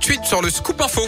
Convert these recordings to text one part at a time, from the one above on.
de suite sur le Scoop Info.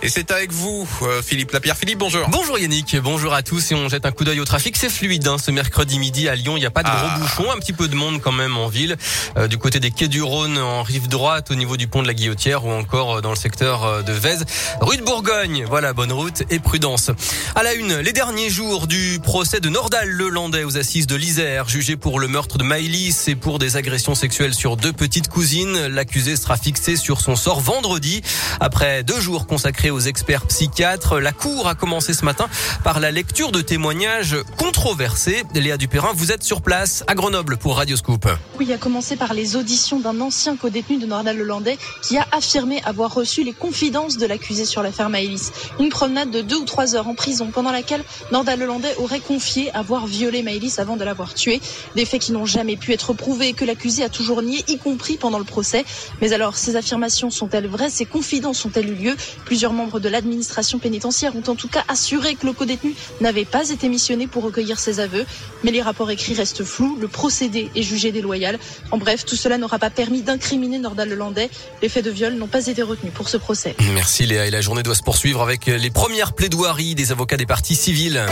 Et c'est avec vous, euh, Philippe Lapierre. Philippe, bonjour. Bonjour Yannick, bonjour à tous et on jette un coup d'œil au trafic. C'est fluide hein, ce mercredi midi à Lyon. Il n'y a pas de gros Ah. bouchons, un petit peu de monde quand même en ville. Euh, du côté des quais du Rhône en rive droite, au niveau du pont de la Guillotière ou encore euh, dans le secteur euh, de Vèze. Rue de Bourgogne, voilà, bonne route et prudence. À la une, les derniers jours du procès de Nordal Lelandais aux assises de l'Isère, jugé pour le meurtre de Maïlis et pour des agressions sexuelles sur deux petites cousines. L'accusé sera fixé sur son sort vendredi. Après deux jours consacrés aux experts psychiatres, la cour a commencé ce matin par la lecture de témoignages controversés. Léa Dupérin, vous êtes sur place à Grenoble pour Radioscoop. Oui, à commencer par les auditions d'un ancien codétenu de Nordal Lelandais qui a affirmé avoir reçu les confidences de l'accusé sur l'affaire Maëlys. Une promenade de deux ou trois heures en prison pendant laquelle Nordal Lelandais aurait confié avoir violé Maëlys avant de l'avoir tuée. Des faits qui n'ont jamais pu être prouvés et que l'accusé a toujours nié, y compris pendant le procès. Mais alors, ces affirmations sont-elles vraies? Ces confidences ont-elles eu lieu? Plusieurs membres de l'administration pénitentiaire ont en tout cas assuré que le codétenu n'avait pas été missionné pour recueillir ses aveux. Mais les rapports écrits restent flous. Le procédé est jugé déloyal. En bref, tout cela n'aura pas permis d'incriminer Nordal Lelandais. Les faits de viol n'ont pas été retenus pour ce procès. Merci Léa et la journée doit se poursuivre avec les premières plaidoiries des avocats des parties civiles.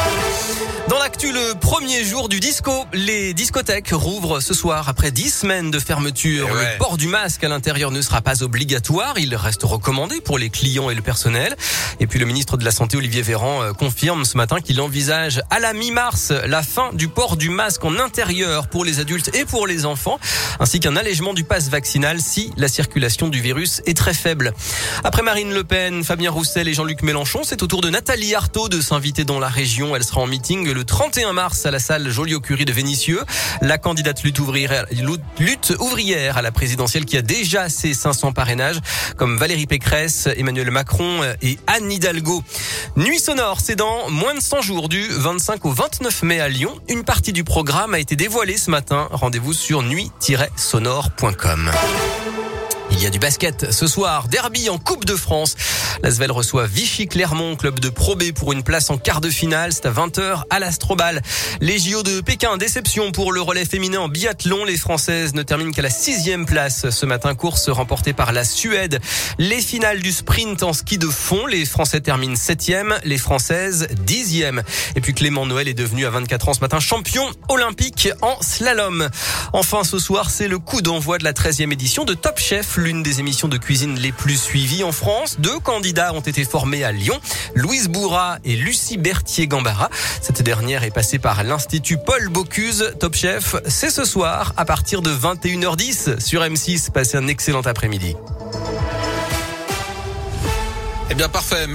Dans l'actu, le premier jour du disco, les discothèques rouvrent ce soir après dix semaines de fermeture. Eh ouais. Le port du masque à l'intérieur ne sera pas obligatoire, il reste recommandé pour les clients et le personnel. Et puis le ministre de la Santé, Olivier Véran, euh, confirme ce matin qu'il envisage à la mi-mars la fin du port du masque en intérieur pour les adultes et pour les enfants, ainsi qu'un allègement du pass vaccinal si la circulation du virus est très faible. Après Marine Le Pen, Fabien Roussel et Jean-Luc Mélenchon, c'est au tour de Nathalie Arthaud de s'inviter dans la région. Elle sera en meeting le 31 mars à la salle Joliot-Curie de Vénissieux. La candidate lutte ouvrière, lutte ouvrière à la présidentielle qui a déjà ses 500 parrainages, comme Valérie Pécresse, Emmanuel Macron et Anne Hidalgo. Nuit sonore, c'est dans moins de 100 jours, du 25 au 29 mai à Lyon. Une partie du programme a été dévoilée ce matin. Rendez-vous sur nuit-sonore.com. Il y a du basket ce soir, derby en Coupe de France. L'Asvel reçoit Vichy Clermont, club de Pro B pour une place en quart de finale. C'est à 20h à l'Astrobal. Les JO de Pékin, déception pour le relais féminin en biathlon. Les Françaises ne terminent qu'à la sixième place ce matin. Course remportée par la Suède. Les finales du sprint en ski de fond. Les Français terminent septième, les Françaises dixième. Et puis Clément Noël est devenu à 24 ans ce matin champion olympique en slalom. Enfin ce soir, c'est le coup d'envoi de la 13e édition de Top Chef, l'une des émissions de cuisine les plus suivies en France. Deux candidats ont été formés à Lyon, Louise Bourra et Lucie Berthier-Gambara. Cette dernière est passée par l'Institut Paul Bocuse. Top Chef, c'est ce soir à partir de 21h10 sur M6. Passez un excellent après-midi. Eh bien, parfait.